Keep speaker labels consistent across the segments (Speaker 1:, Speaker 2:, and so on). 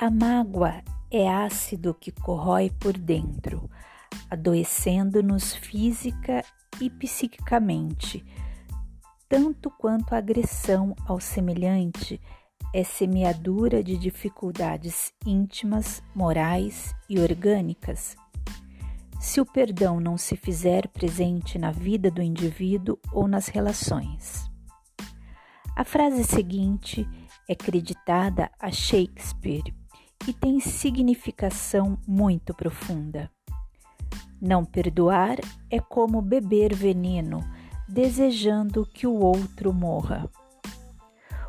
Speaker 1: A mágoa é ácido que corrói por dentro, adoecendo-nos física e psiquicamente, tanto quanto a agressão ao semelhante é semeadura de dificuldades íntimas, morais e orgânicas. Se o perdão não se fizer presente na vida do indivíduo ou nas relações. A frase seguinte é creditada a Shakespeare e tem significação muito profunda. Não perdoar é como beber veneno, desejando que o outro morra.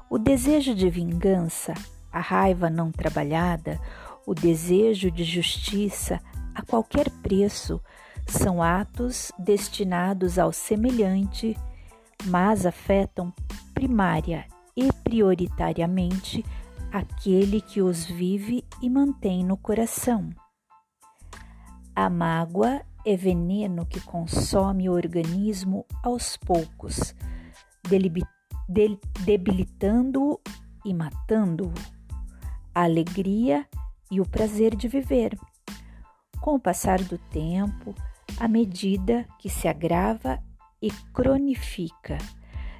Speaker 1: O desejo de vingança, a raiva não trabalhada, o desejo de justiça a qualquer preço são atos destinados ao semelhante, mas afetam primária e prioritariamente aquele que os vive e mantém no coração. A mágoa é veneno que consome o organismo aos poucos, debilitando-o e matando-o, a alegria e o prazer de viver. Com o passar do tempo, à medida que se agrava e cronifica,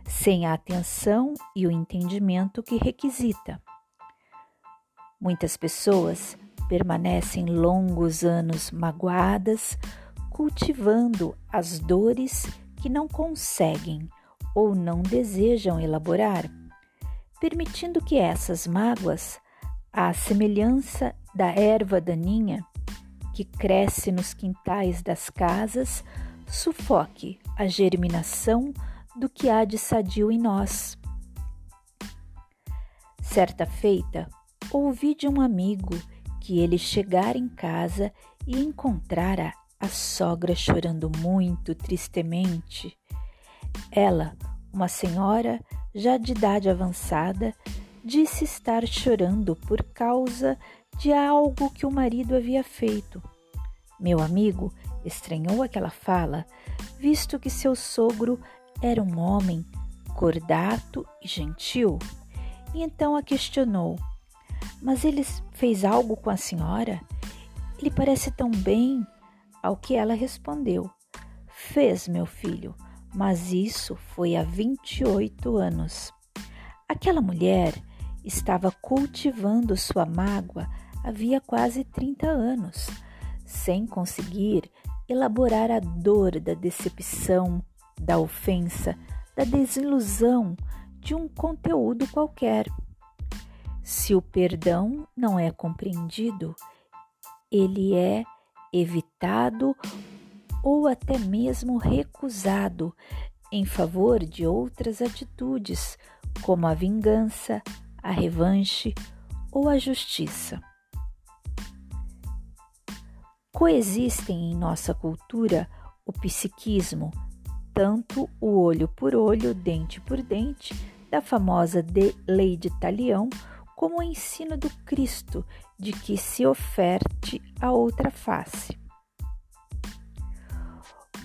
Speaker 1: sem a atenção e o entendimento que requisita. Muitas pessoas permanecem longos anos magoadas, cultivando as dores que não conseguem ou não desejam elaborar, permitindo que essas mágoas, à semelhança da erva daninha que cresce nos quintais das casas, sufoque a germinação do que há de sadio em nós. Certa feita, ouvi de um amigo que ele chegara em casa e encontrara a sogra chorando muito tristemente ela, uma senhora já de idade avançada, disse estar chorando por causa de algo que o marido havia feito. Meu amigo estranhou aquela fala, visto que seu sogro era um homem cordato e gentil, e então a questionou: Mas ele fez algo com a senhora? Ele parece tão bem. Ao que ela respondeu: Fez, meu filho mas isso foi há 28 anos. Aquela mulher estava cultivando sua mágoa havia quase 30 anos, sem conseguir elaborar a dor da decepção, da ofensa, da desilusão de um conteúdo qualquer. Se o perdão não é compreendido, ele é evitado ou até mesmo recusado em favor de outras atitudes, como a vingança, a revanche ou a justiça. Coexistem em nossa cultura o psiquismo, tanto o olho por olho, dente por dente, da famosa de lei de Talião, como o ensino do Cristo de que se oferte a outra face.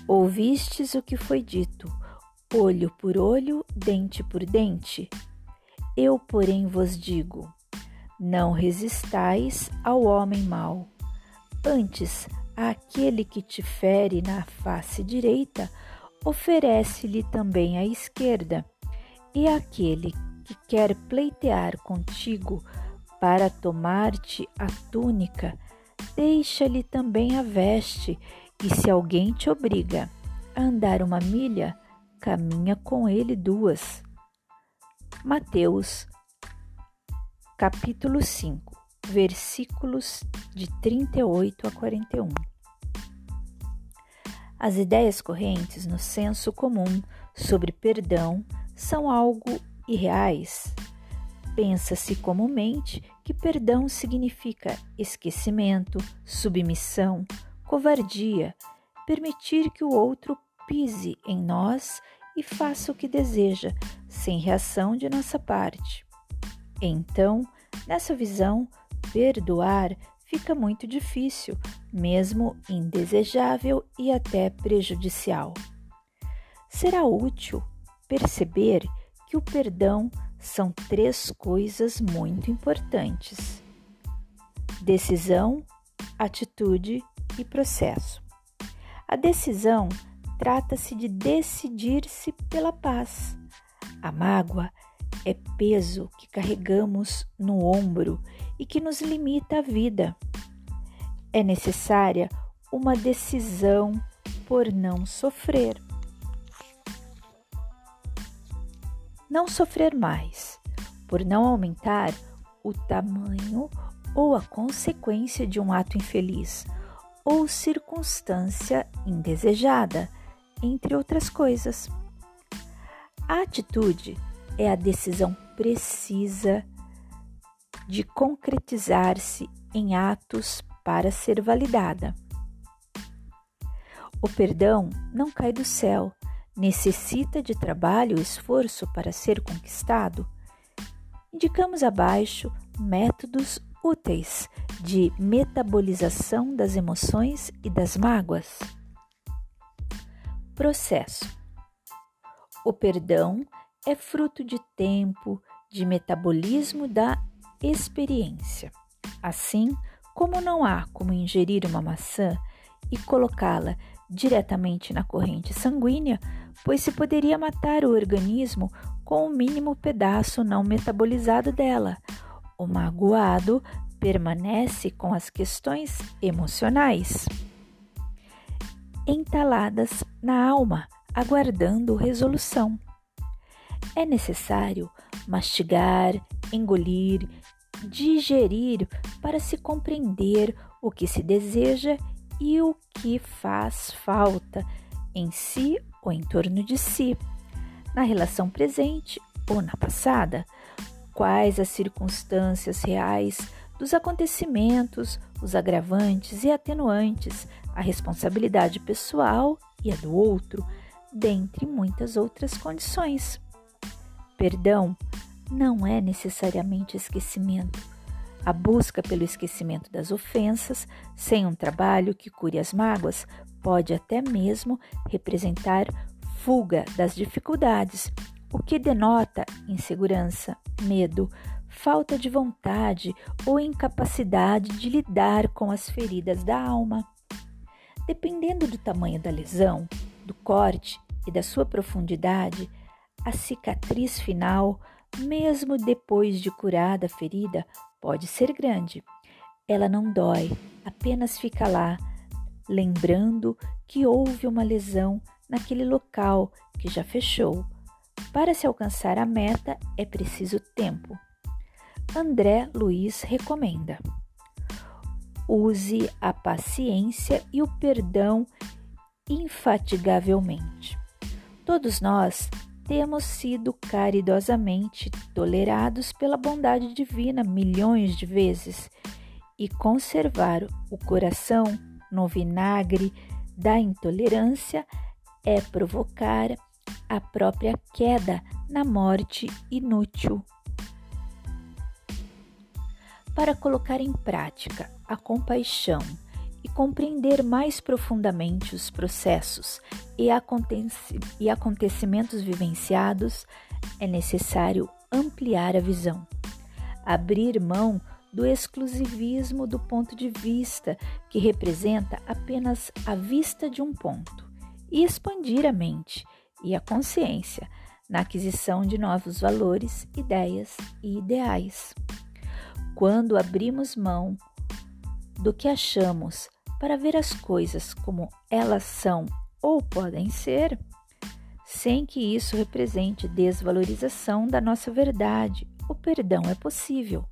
Speaker 1: Ouvistes o que foi dito: olho por olho, dente por dente? Eu, porém, vos digo: não resistais ao homem mau. Antes, àquele que te fere na face direita, oferece-lhe também a esquerda. E aquele que quer pleitear contigo para tomar-te a túnica, deixa-lhe também a veste e se alguém te obriga a andar uma milha, caminha com ele duas. Mateus, capítulo 5, versículos de 38 a 41. As ideias correntes no senso comum sobre perdão são algo irreais. Pensa-se comumente que perdão significa esquecimento, submissão, covardia, permitir que o outro pise em nós e faça o que deseja, sem reação de nossa parte. Então, nessa visão, perdoar fica muito difícil, mesmo indesejável e até prejudicial. Será útil perceber que o perdão são três coisas muito importantes: decisão, atitude e processo. A decisão trata-se de decidir-se pela paz. A mágoa é peso que carregamos no ombro e que nos limita a vida. É necessária uma decisão por não sofrer. Não sofrer mais, por não aumentar o tamanho ou a consequência de um ato infeliz ou circunstância indesejada, entre outras coisas. A atitude é a decisão precisa de concretizar-se em atos para ser validada. O perdão não cai do céu, necessita de trabalho e esforço para ser conquistado. Indicamos abaixo métodos úteis de metabolização das emoções e das mágoas. Processo: O perdão é fruto de tempo, de metabolismo da experiência. Assim, como não há como ingerir uma maçã e colocá-la diretamente na corrente sanguínea, pois se poderia matar o organismo com o mínimo pedaço não metabolizado dela. O magoado permanece com as questões emocionais entaladas na alma, aguardando resolução. É necessário mastigar, engolir, digerir para se compreender o que se deseja e o que faz falta em si ou em torno de si, na relação presente ou na passada, quais as circunstâncias reais dos acontecimentos, os agravantes e atenuantes, a responsabilidade pessoal e a do outro, dentre muitas outras condições. Perdão não é necessariamente esquecimento. A busca pelo esquecimento das ofensas, sem um trabalho que cure as mágoas, pode até mesmo representar fuga das dificuldades, o que denota insegurança, medo, falta de vontade ou incapacidade de lidar com as feridas da alma. Dependendo do tamanho da lesão, do corte e da sua profundidade, a cicatriz final, mesmo depois de curada a ferida, pode ser grande. Ela não dói, apenas fica lá, lembrando que houve uma lesão naquele local que já fechou. Para se alcançar a meta é preciso tempo. André Luiz recomenda: use a paciência e o perdão infatigavelmente. Todos nós temos sido caridosamente tolerados pela bondade divina milhões de vezes e conservar o coração no vinagre da intolerância é provocar a própria queda na morte inútil. Para colocar em prática a compaixão e compreender mais profundamente os processos e, e acontecimentos vivenciados, é necessário ampliar a visão, abrir mão do exclusivismo do ponto de vista, que representa apenas a vista de um ponto, e expandir a mente e a consciência na aquisição de novos valores, ideias e ideais. Quando abrimos mão do que achamos para ver as coisas como elas são ou podem ser, sem que isso represente desvalorização da nossa verdade. O perdão é possível.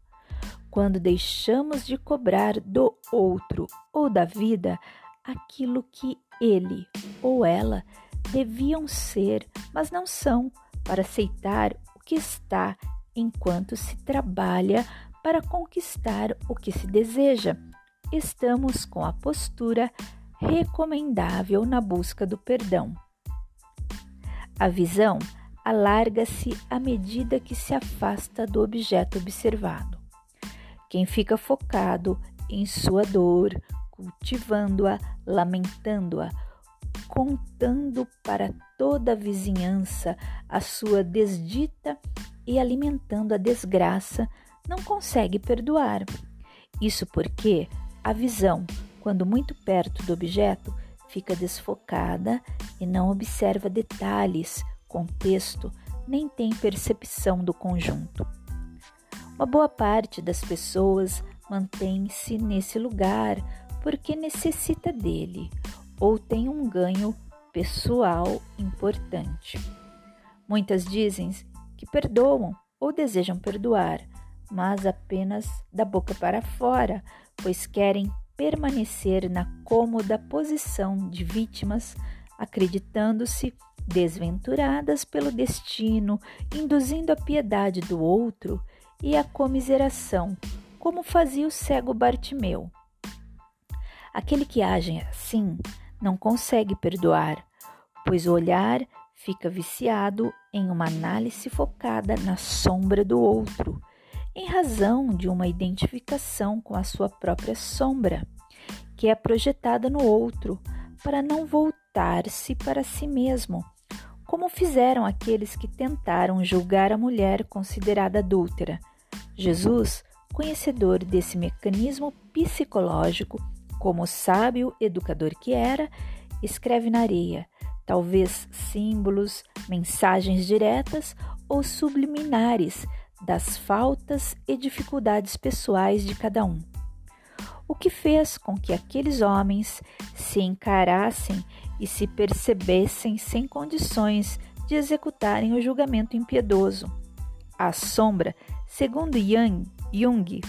Speaker 1: Quando deixamos de cobrar do outro ou da vida aquilo que ele ou ela deviam ser, mas não são, para aceitar o que está enquanto se trabalha para conquistar o que se deseja estamos com a postura recomendável na busca do perdão. A visão alarga-se à medida que se afasta do objeto observado. Quem fica focado em sua dor, cultivando-a, lamentando-a, contando para toda a vizinhança a sua desdita e alimentando a desgraça, não consegue perdoar Isso porque a visão, quando muito perto do objeto, fica desfocada e não observa detalhes, contexto, nem tem percepção do conjunto. Uma boa parte das pessoas mantém-se nesse lugar porque necessita dele ou tem um ganho pessoal importante. Muitas dizem que perdoam ou desejam perdoar, mas apenas da boca para fora, pois querem permanecer na cômoda posição de vítimas, acreditando-se desventuradas pelo destino, induzindo a piedade do outro e a comiseração, como fazia o cego Bartimeu. Aquele que age assim não consegue perdoar, pois o olhar fica viciado em uma análise focada na sombra do outro, em razão de uma identificação com a sua própria sombra, que é projetada no outro, para não voltar-se para si mesmo, como fizeram aqueles que tentaram julgar a mulher considerada adúltera. Jesus, conhecedor desse mecanismo psicológico, como sábio educador que era, escreve na areia, talvez símbolos, mensagens diretas ou subliminares das faltas e dificuldades pessoais de cada um. O que fez com que aqueles homens se encarassem e se percebessem sem condições de executarem o julgamento impiedoso. A sombra, segundo Yang, Jung,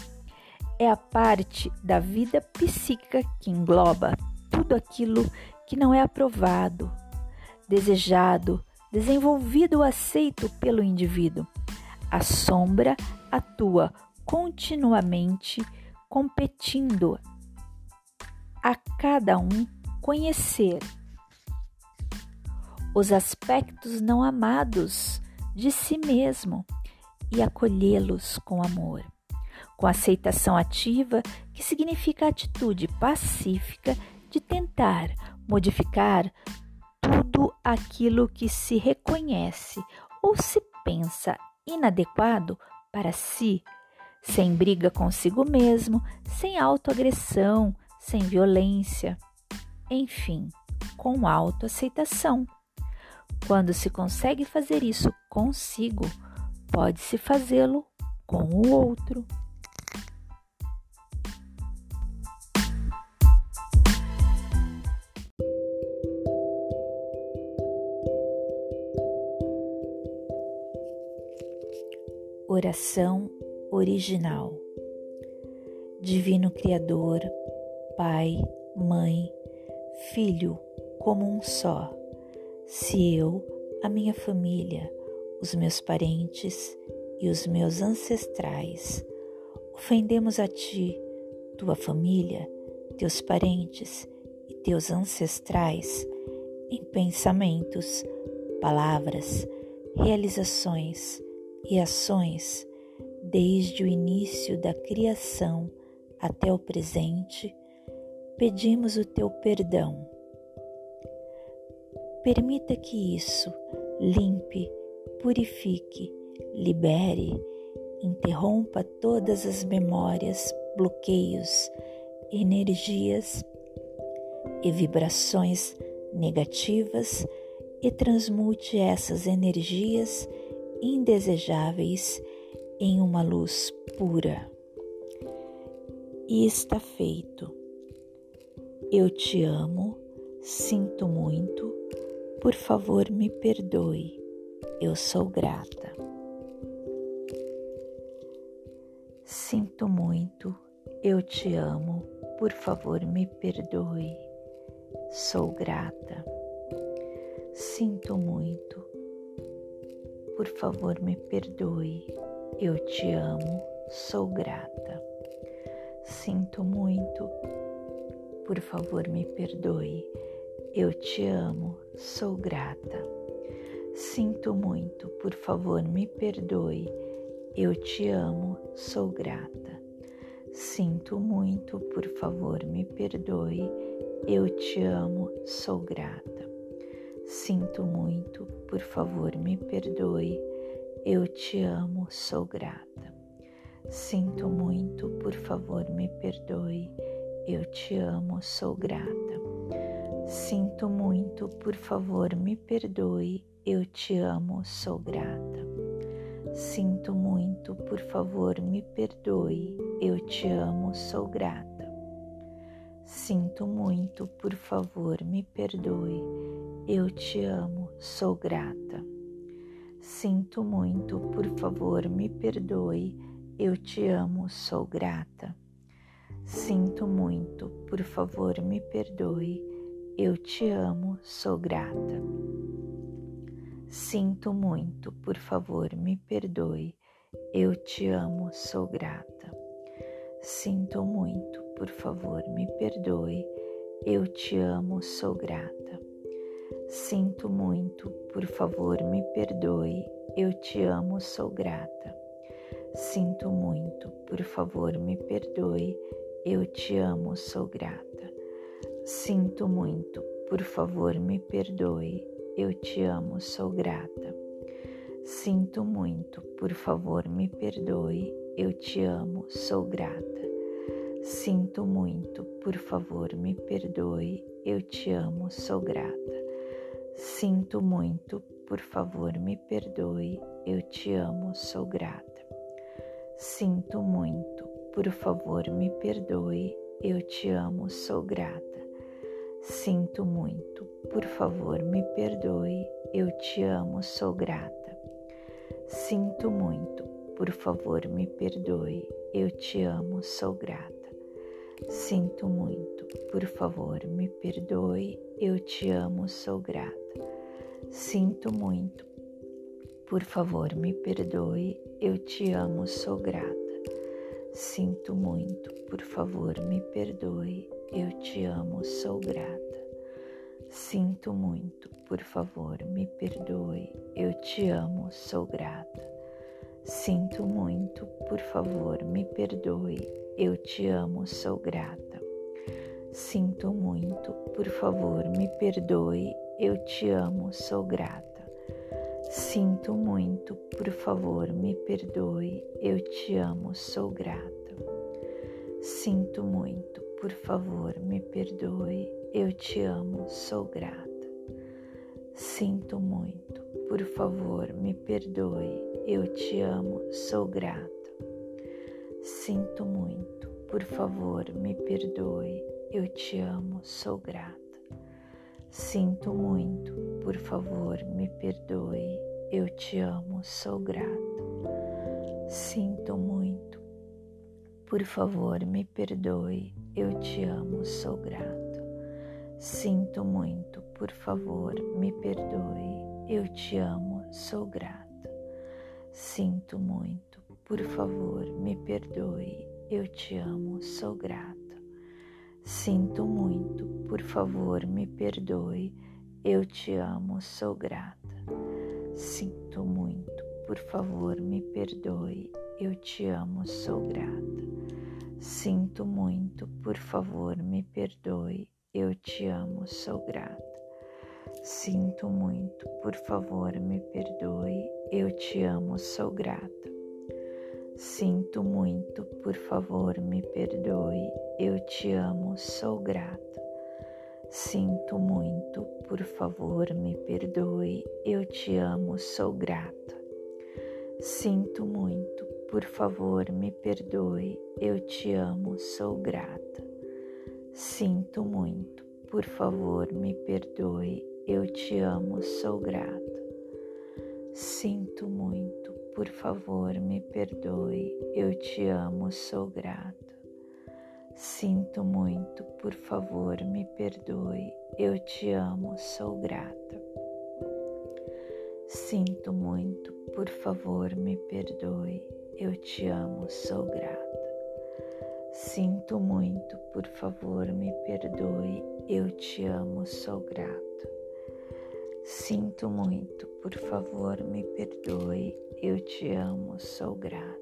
Speaker 1: é a parte da vida psíquica que engloba tudo aquilo que não é aprovado, desejado, desenvolvido ou aceito pelo indivíduo. A sombra atua continuamente competindo a cada um conhecer os aspectos não amados de si mesmo e acolhê-los com amor, com aceitação ativa, que significa a atitude pacífica de tentar modificar tudo aquilo que se reconhece ou se pensa inadequado para si, sem briga consigo mesmo, sem autoagressão, sem violência, enfim, com autoaceitação. Quando se consegue fazer isso consigo, pode-se fazê-lo com o outro. Oração original. Divino Criador, Pai, Mãe, Filho, como um só se eu, a minha família, os meus parentes e os meus ancestrais. Ofendemos a ti, tua família, teus parentes e teus ancestrais em pensamentos, palavras, realizações e ações, desde o início da criação até o presente, pedimos o teu perdão Permita que isso limpe, purifique, libere, interrompa todas as memórias, bloqueios, energias e vibrações negativas e transmute essas energias indesejáveis em uma luz pura. E está feito. Eu te amo, sinto muito por favor, me perdoe. Eu sou grata. Sinto muito. Eu te amo. Por favor, me perdoe. Sou grata. Sinto muito. Por favor, me perdoe. Eu te amo. Sou grata. Sinto muito. Por favor, me perdoe. Eu te amo, sou grata. Sinto muito, por favor, me perdoe. Eu te amo, sou grata. Sinto muito, por favor, me perdoe. Eu te amo, sou grata. Sinto muito, por favor, me perdoe. Eu te amo, sou grata. Sinto muito, por favor, me perdoe. Eu te amo, sou grata. Sinto muito, por favor, me perdoe. Eu te amo, sou grata. Sinto muito, por favor, me perdoe. Eu te amo, sou grata. Sinto muito, por favor, me perdoe. Eu te amo, sou grata. Sinto muito, por favor, me perdoe. Eu te amo, sou grata. Sinto muito, por favor, me perdoe. Eu te amo, sou grata. Sinto muito, por favor, me perdoe. Eu te amo, sou grata. Sinto muito, por favor, me perdoe. Eu te amo, sou grata. Sinto muito, por favor, me perdoe. Eu te amo, sou grata. Sinto muito, por favor, me perdoe. Eu te amo, sou grata. Sinto muito, por favor, me perdoe. Eu te amo, sou grata. Sinto muito, por favor, me perdoe. Eu te amo, sou grata. Sinto muito, por favor, me perdoe. Eu te amo, sou grata. Sinto muito, por favor, me perdoe. Eu te amo, sou grata. Sinto muito, por favor, me perdoe. Eu te amo, sou grata. Sinto muito, por favor, me perdoe. Eu te amo, sou grata. Sinto muito, por favor, me perdoe. Eu te amo, sou grata. Sinto muito, por favor, me perdoe. Eu te amo, sou grata. Sinto muito, por favor, me perdoe. Eu te amo, sou grata. Sinto muito, por favor, me perdoe. Eu te amo, sou grata. Sinto muito, por favor, me perdoe. Eu te amo, sou grata. Sinto muito, por favor, me perdoe. Eu te amo, sou grata. Sinto muito, por favor, me perdoe. Eu te amo, sou grata. Sinto muito, por favor, me perdoe. Eu te amo, sou grata. Sinto muito, por favor, me perdoe. Eu te amo, sou grata. Sinto muito, por favor, me perdoe. Eu te amo, sou grata. Sinto muito, por favor, me perdoe. Eu te amo, sou grata. Sinto muito, por favor, me perdoe. Eu te amo, sou grata. Sinto muito, por favor, me perdoe. Eu te amo, sou grato. Sinto muito, por favor, me perdoe. Eu te amo, sou grata. Sinto muito, por favor, me perdoe. Eu te amo, sou grata. Sinto muito, por favor, me perdoe. Eu te amo, sou grata. Sinto muito, por favor, me perdoe. Eu te amo, sou grata. Sinto muito, por favor, me perdoe. Eu te amo, sou grata. Sinto muito, por favor, me perdoe. Eu te amo, sou grata. Sinto muito, por favor, me perdoe. Eu te amo, sou grata. Sinto muito, por favor, me perdoe. Eu te amo, sou grata. Sinto muito, por favor, me perdoe. Eu te amo, sou grata. Sinto muito, por favor, me perdoe. Eu te amo, sou grata. Sinto muito, por favor, me perdoe. Eu te amo, sou grata. Sinto muito, por favor, me perdoe. Eu te amo, sou grata. Sinto muito, por favor, me perdoe. Eu te amo, sou grata. Sinto muito, por favor, me perdoe. Eu te amo, sou grata. Sinto muito, por favor, me perdoe. Eu te amo, sou grata.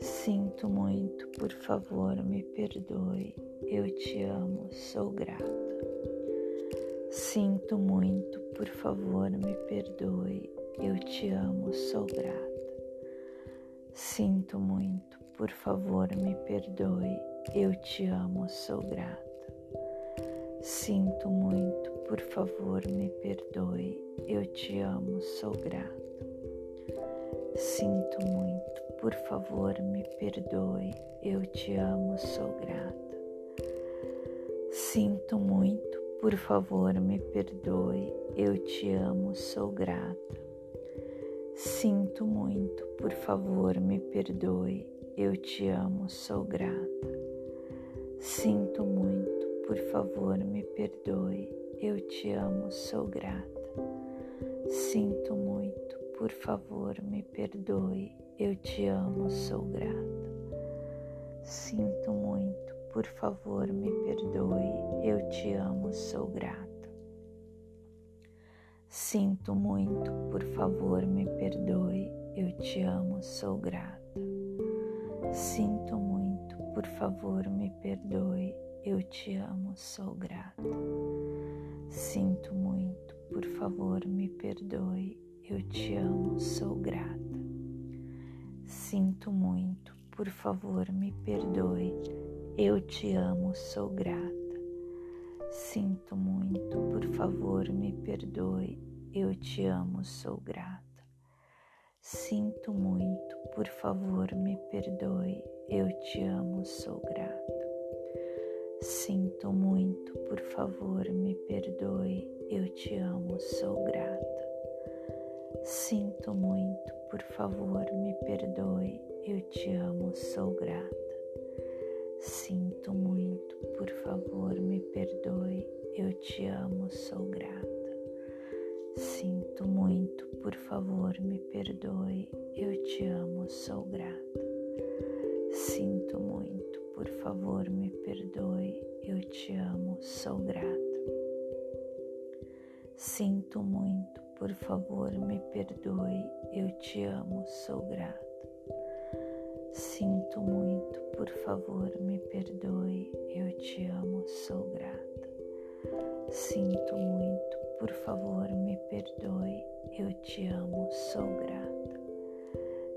Speaker 1: Sinto muito, por favor, me perdoe. Eu te amo, sou grata. Sinto muito, por favor, me perdoe. Eu te amo, sou grata. Sinto muito, por favor, me perdoe. Eu te amo, sou grata. Sinto muito, por favor, me perdoe. Eu te amo, sou grata. Sinto muito, por favor, me perdoe. Eu te amo, sou grata. Sinto muito, por favor, me perdoe. Eu te amo, sou grata. Sinto muito, por favor, me perdoe. Eu te amo, sou grata. Sinto muito, por favor, me perdoe. Eu te amo, sou grata. Sinto muito, por favor, me perdoe. Eu te amo, sou grata. Sinto muito, por favor, me perdoe. Eu te amo, sou grata. Sinto muito, por favor, me perdoe. Eu te amo, sou grata. Sinto muito, por favor, me perdoe. Eu te amo, sou grata. Sinto muito, por favor, me perdoe. Eu te amo, sou grata. Sinto muito, por favor, me perdoe. Eu te amo, sou grata. Sinto muito, por favor, me perdoe. Eu te amo, sou grata. Sinto muito, por favor, me perdoe. Eu te amo, sou grata. Sinto muito, por favor, me perdoe. Eu te amo, sou grata. Sinto muito, por favor, me perdoe. Eu te amo, sou grata. Sinto muito, por favor, me perdoe. Eu te amo, sou grata. Sinto muito, por favor, me perdoe. Eu te amo, sou grata. Sinto muito, por favor, me perdoe. Eu te amo, sou grata. Sinto muito, por favor, me perdoe. Eu te amo, sou grata. Sinto muito, por favor, me perdoe. Eu te amo, sou grata. Sinto muito, por favor, me perdoe. Eu te amo, sou grata.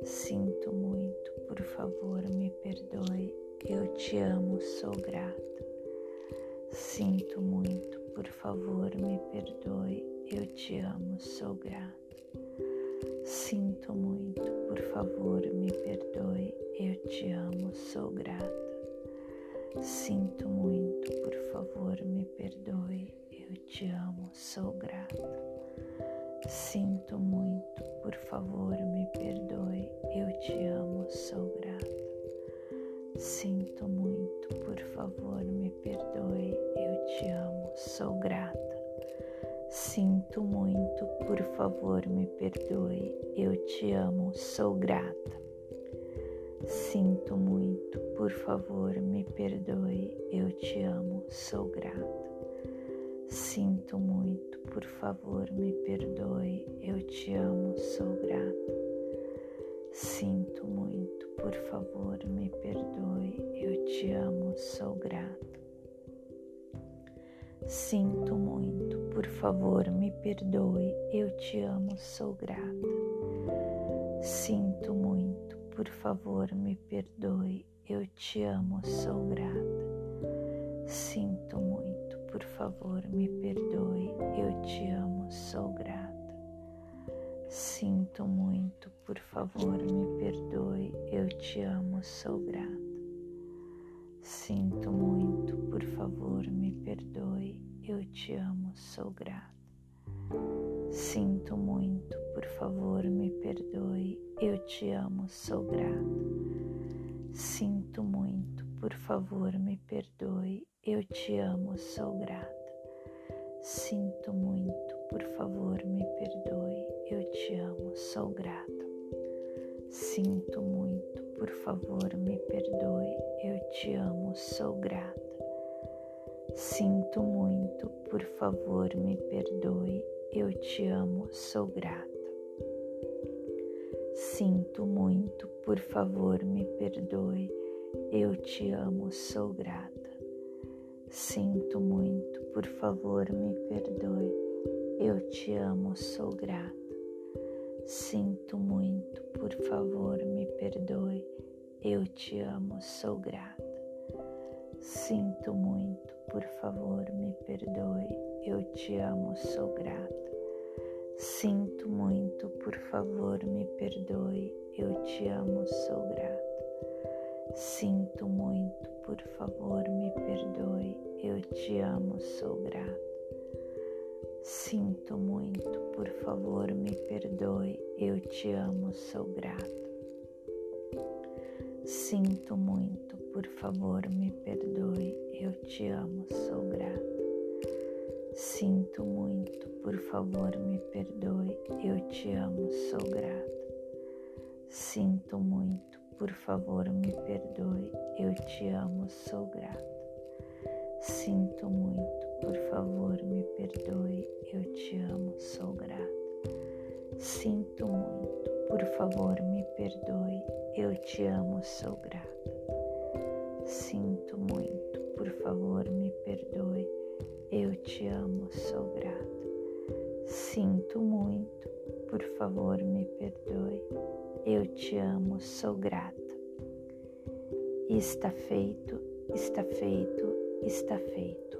Speaker 1: Sinto muito, por favor, me perdoe. Eu te amo, sou grata. Sinto muito, por favor, me perdoe. Eu te amo, sou grata. Sinto muito, por favor, me perdoe. Eu te amo, sou grata. Sinto muito, por favor, me perdoe. Eu te amo, sou grata. Sinto muito, por favor, me perdoe. Eu te amo, sou grata. Sinto muito, por favor, me perdoe. Eu te amo, sou grata. Sinto muito, por favor, me perdoe. Eu te amo, sou grata. Sinto muito, por favor, me perdoe. Eu te amo, sou grata. Sinto muito, por favor, me perdoe. Eu te amo, sou grata. Sinto muito, por favor, me perdoe. Eu te amo, sou grata. Sinto muito, por favor, me perdoe. Eu te amo, sou grata. Sinto muito, por favor, me perdoe. Eu te amo, sou grata. Sinto muito, por favor, me perdoe. Eu te amo, sou grata. Sinto muito, por favor, me perdoe. Eu te amo, sou grata. Sinto muito, por favor, me perdoe. Eu te amo, sou grata. Sinto muito, por favor, me perdoe. Eu te amo, sou grata. Sinto muito, por favor, me perdoe. Eu te amo, sou grata. Sinto muito, por favor, me perdoe. Eu te amo, sou grata. Sinto muito, por favor, me perdoe. Eu te amo, sou grata. Sinto muito, por favor, me perdoe. Eu te amo, sou grata. Sinto muito, por favor, me perdoe. Eu te amo, sou grata. Sinto muito, por favor, me perdoe. Eu te amo, sou grata. Sinto muito, por favor, me perdoe. Eu te amo, sou grata. Sinto muito, por favor, me perdoe. Eu te amo, sou grata. Sinto muito, por favor, me perdoe. Eu te amo, sou grata. Sinto muito, por favor, me perdoe. Eu te amo, sou grata. Sinto muito, por favor, me perdoe. Eu te amo, sou grata. Sinto muito, por favor, me perdoe. Eu te amo, sou grata. Sinto muito, por favor, me perdoe. Eu te amo, sou grata. Sinto muito, por favor, me perdoe. Eu te amo, sou grata. Sinto muito, por favor, me perdoe. Eu te amo, sou grata. Sinto muito, por favor, me perdoe. Eu te amo, sou grata. Sinto muito, por favor, me perdoe. Eu te amo, sou grata. Sinto muito, por favor, me perdoe. Eu te amo, sou grata. Está feito, está feito, está feito.